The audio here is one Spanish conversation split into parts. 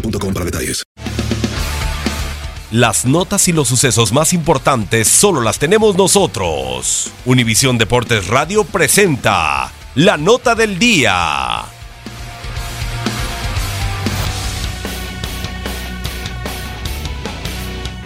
boostmobile.com para detalles. Las notas y los sucesos más importantes solo las tenemos nosotros. Univisión Deportes Radio presenta la nota del día.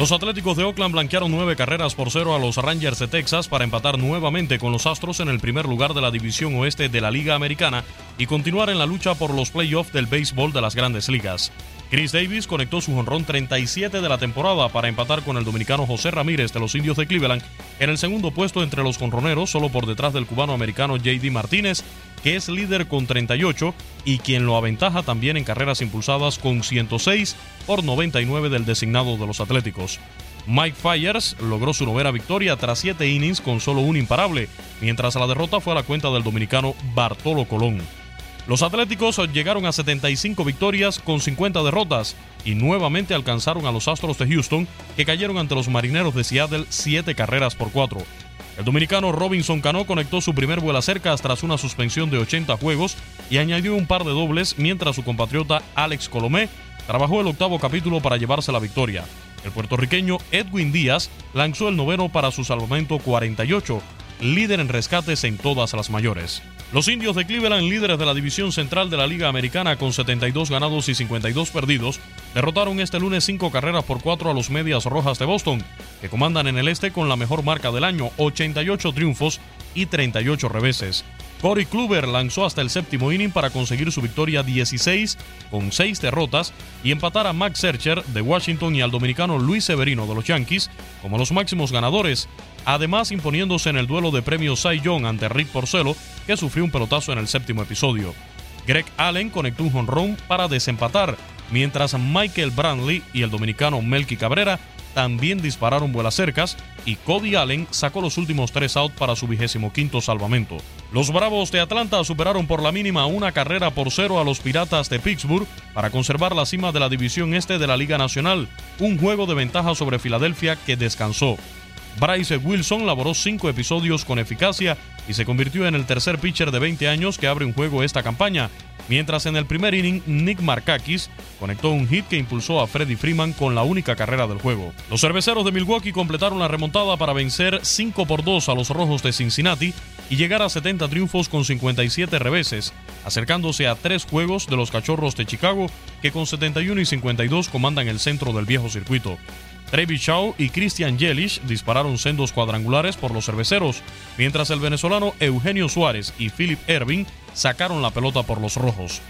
Los Atléticos de Oakland blanquearon nueve carreras por cero a los Rangers de Texas para empatar nuevamente con los Astros en el primer lugar de la División Oeste de la Liga Americana y continuar en la lucha por los playoffs del béisbol de las grandes ligas. Chris Davis conectó su jonrón 37 de la temporada para empatar con el dominicano José Ramírez de los Indios de Cleveland en el segundo puesto entre los jonroneros, solo por detrás del cubano-americano JD Martínez, que es líder con 38 y quien lo aventaja también en carreras impulsadas con 106 por 99 del designado de los Atléticos. Mike Fyers logró su novena victoria tras siete innings con solo un imparable, mientras la derrota fue a la cuenta del dominicano Bartolo Colón. Los Atléticos llegaron a 75 victorias con 50 derrotas y nuevamente alcanzaron a los Astros de Houston que cayeron ante los Marineros de Seattle 7 carreras por 4. El dominicano Robinson Cano conectó su primer vuela cerca tras una suspensión de 80 juegos y añadió un par de dobles mientras su compatriota Alex Colomé trabajó el octavo capítulo para llevarse la victoria. El puertorriqueño Edwin Díaz lanzó el noveno para su salvamento 48, líder en rescates en todas las mayores. Los indios de Cleveland, líderes de la división central de la Liga Americana con 72 ganados y 52 perdidos, derrotaron este lunes 5 carreras por 4 a los Medias Rojas de Boston, que comandan en el este con la mejor marca del año, 88 triunfos y 38 reveses. Corey Kluber lanzó hasta el séptimo inning para conseguir su victoria 16 con 6 derrotas y empatar a Max Scherzer de Washington y al dominicano Luis Severino de los Yankees como los máximos ganadores, además imponiéndose en el duelo de premios Cy Young ante Rick Porcello, que sufrió un pelotazo en el séptimo episodio. Greg Allen conectó un jonrón para desempatar, mientras Michael Brantley y el dominicano Melky Cabrera también dispararon vuelas cercas y Cody Allen sacó los últimos tres outs para su vigésimo quinto salvamento. Los Bravos de Atlanta superaron por la mínima una carrera por cero a los Piratas de Pittsburgh para conservar la cima de la división este de la Liga Nacional, un juego de ventaja sobre Filadelfia que descansó. Bryce Wilson laboró cinco episodios con eficacia y se convirtió en el tercer pitcher de 20 años que abre un juego esta campaña, mientras en el primer inning Nick Markakis conectó un hit que impulsó a Freddie Freeman con la única carrera del juego. Los cerveceros de Milwaukee completaron la remontada para vencer 5 por 2 a los Rojos de Cincinnati y llegar a 70 triunfos con 57 reveses, acercándose a tres juegos de los Cachorros de Chicago que con 71 y 52 comandan el centro del viejo circuito. Travis Shaw y Christian Yelich dispararon sendos cuadrangulares por los cerveceros, mientras el venezolano Eugenio Suárez y Philip Erving sacaron la pelota por los rojos.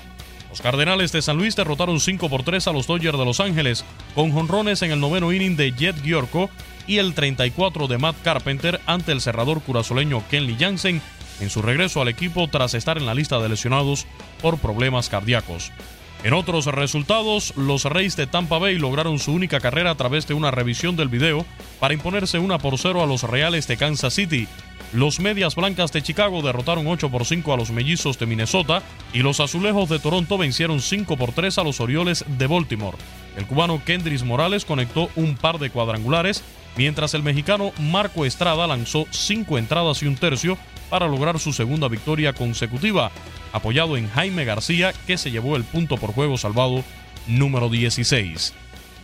Los Cardenales de San Luis derrotaron 5 por 3 a los Dodgers de Los Ángeles, con jonrones en el noveno inning de Jet Giorco y el 34 de Matt Carpenter ante el cerrador curazoleño Kenley Jansen en su regreso al equipo tras estar en la lista de lesionados por problemas cardíacos. En otros resultados, los Reyes de Tampa Bay lograron su única carrera a través de una revisión del video para imponerse una por 0 a los Reales de Kansas City. Los Medias Blancas de Chicago derrotaron 8 por 5 a los Mellizos de Minnesota y los Azulejos de Toronto vencieron 5 por 3 a los Orioles de Baltimore. El cubano Kendris Morales conectó un par de cuadrangulares, mientras el mexicano Marco Estrada lanzó 5 entradas y un tercio para lograr su segunda victoria consecutiva apoyado en Jaime García, que se llevó el punto por juego salvado número 16.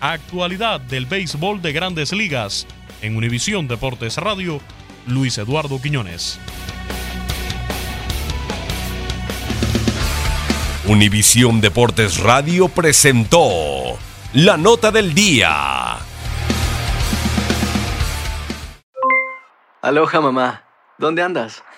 Actualidad del béisbol de grandes ligas. En Univisión Deportes Radio, Luis Eduardo Quiñones. Univisión Deportes Radio presentó la nota del día. Aloha mamá, ¿dónde andas?